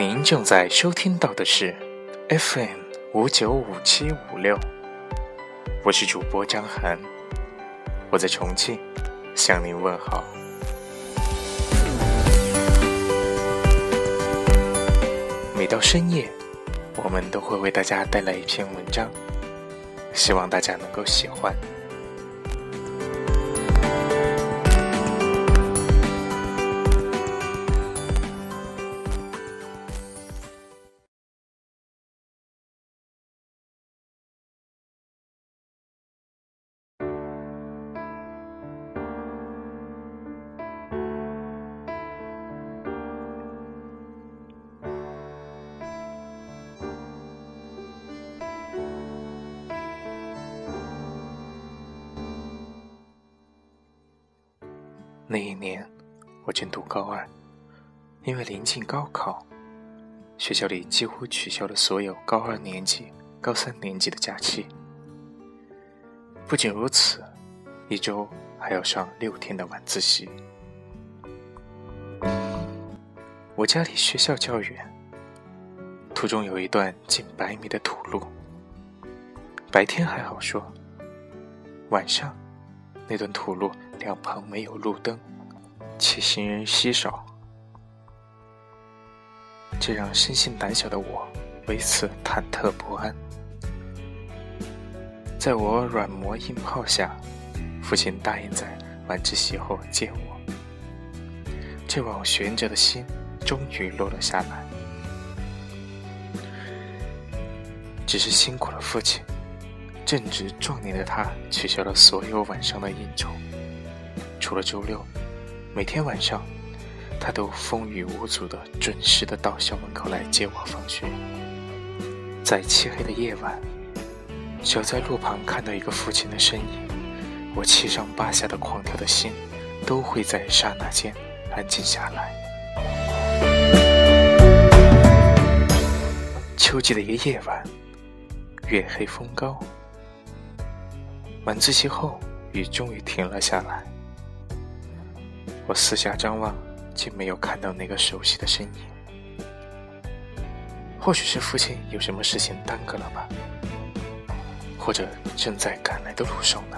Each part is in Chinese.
您正在收听到的是 FM 五九五七五六，我是主播张涵，我在重庆向您问好。每到深夜，我们都会为大家带来一篇文章，希望大家能够喜欢。那一年，我正读高二，因为临近高考，学校里几乎取消了所有高二年级、高三年级的假期。不仅如此，一周还要上六天的晚自习。我家离学校较远，途中有一段近百米的土路。白天还好说，晚上那段土路。两旁没有路灯，且行人稀少，这让生性胆小的我为此忐忑不安。在我软磨硬泡下，父亲答应在晚自习后接我。这往悬着的心终于落了下来。只是辛苦了父亲，正值壮年的他取消了所有晚上的应酬。除了周六，每天晚上，他都风雨无阻的准时的到校门口来接我放学。在漆黑的夜晚，只要在路旁看到一个父亲的身影，我七上八下的狂跳的心，都会在刹那间安静下来。秋季的一个夜晚，月黑风高，晚自习后，雨终于停了下来。我四下张望，竟没有看到那个熟悉的身影。或许是父亲有什么事情耽搁了吧，或者正在赶来的路上呢。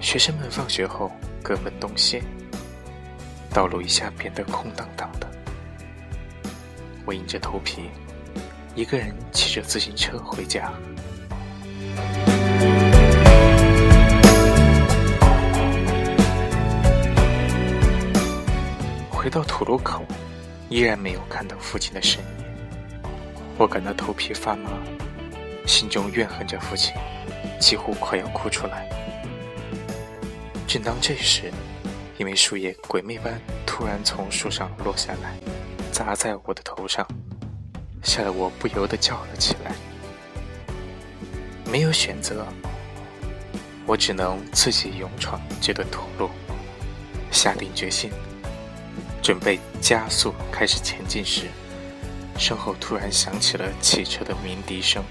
学生们放学后各奔东西，道路一下变得空荡荡的。我硬着头皮，一个人骑着自行车回家。到土路口，依然没有看到父亲的身影。我感到头皮发麻，心中怨恨着父亲，几乎快要哭出来。正当这时，一枚树叶鬼魅般突然从树上落下来，砸在我的头上，吓得我不由得叫了起来。没有选择，我只能自己勇闯这段土路，下定决心。准备加速开始前进时，身后突然响起了汽车的鸣笛声。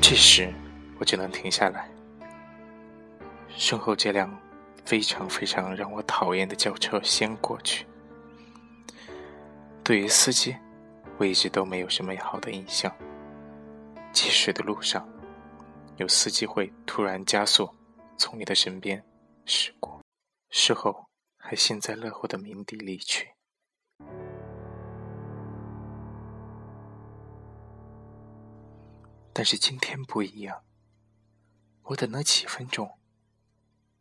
这时，我只能停下来。身后这辆非常非常让我讨厌的轿车先过去。对于司机，我一直都没有什么好的印象。积水的路上，有司机会突然加速。从你的身边驶过，事后还幸灾乐祸的鸣笛离去。但是今天不一样，我等了几分钟，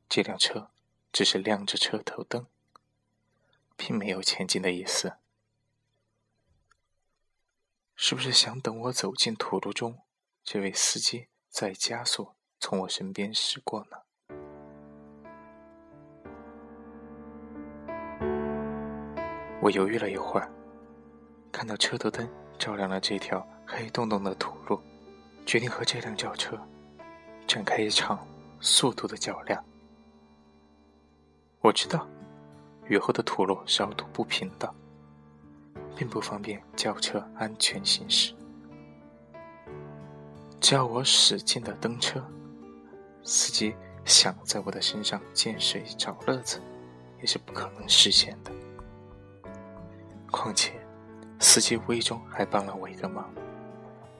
这辆车只是亮着车头灯，并没有前进的意思。是不是想等我走进土路中，这位司机再加速从我身边驶过呢？我犹豫了一会儿，看到车头灯照亮了这条黑洞洞的土路，决定和这辆轿车展开一场速度的较量。我知道雨后的土路稍土不平的，并不方便轿车安全行驶。只要我使劲的蹬车，司机想在我的身上溅水找乐子，也是不可能实现的。况且，司机无意中还帮了我一个忙，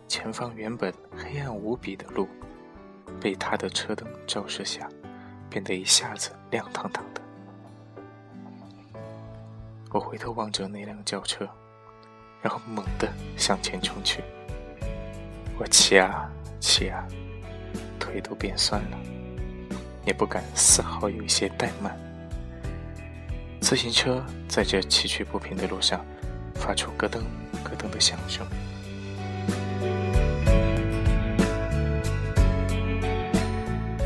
前方原本黑暗无比的路，被他的车灯照射下，变得一下子亮堂堂的。我回头望着那辆轿车，然后猛地向前冲去。我骑啊骑啊，腿都变酸了，也不敢丝毫有一些怠慢。自行车在这崎岖不平的路上，发出咯噔咯噔的响声。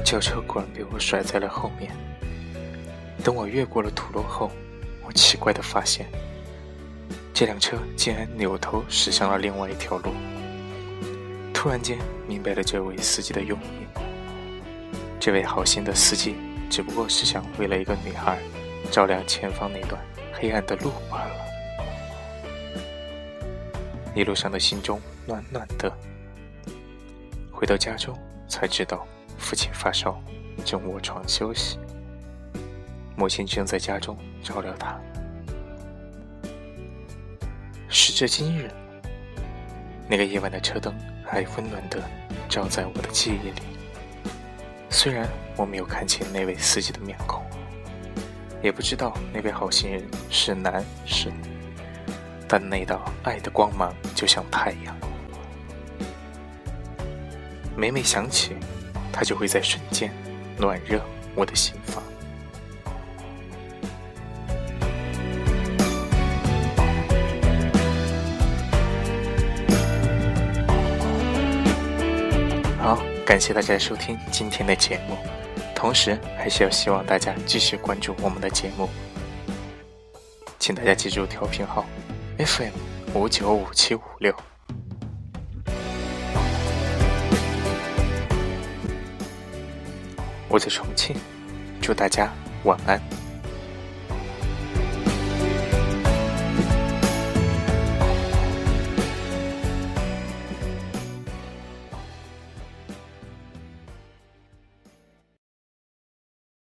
轿车果然被我甩在了后面。等我越过了土路后，我奇怪的发现，这辆车竟然扭头驶向了另外一条路。突然间明白了这位司机的用意。这位好心的司机只不过是想为了一个女孩，照亮前方那段黑暗的路罢了。一路上的心中暖暖的。回到家中才知道，父亲发烧，正卧床休息。母亲正在家中照料他。时至今日，那个夜晚的车灯还温暖的照在我的记忆里。虽然我没有看清那位司机的面孔，也不知道那位好心人是男是女，但那道爱的光芒就像太阳，每每想起，它就会在瞬间暖热我的心房。好感谢大家收听今天的节目，同时还是要希望大家继续关注我们的节目，请大家记住调频号 FM 五九五七五六。我在重庆，祝大家晚安。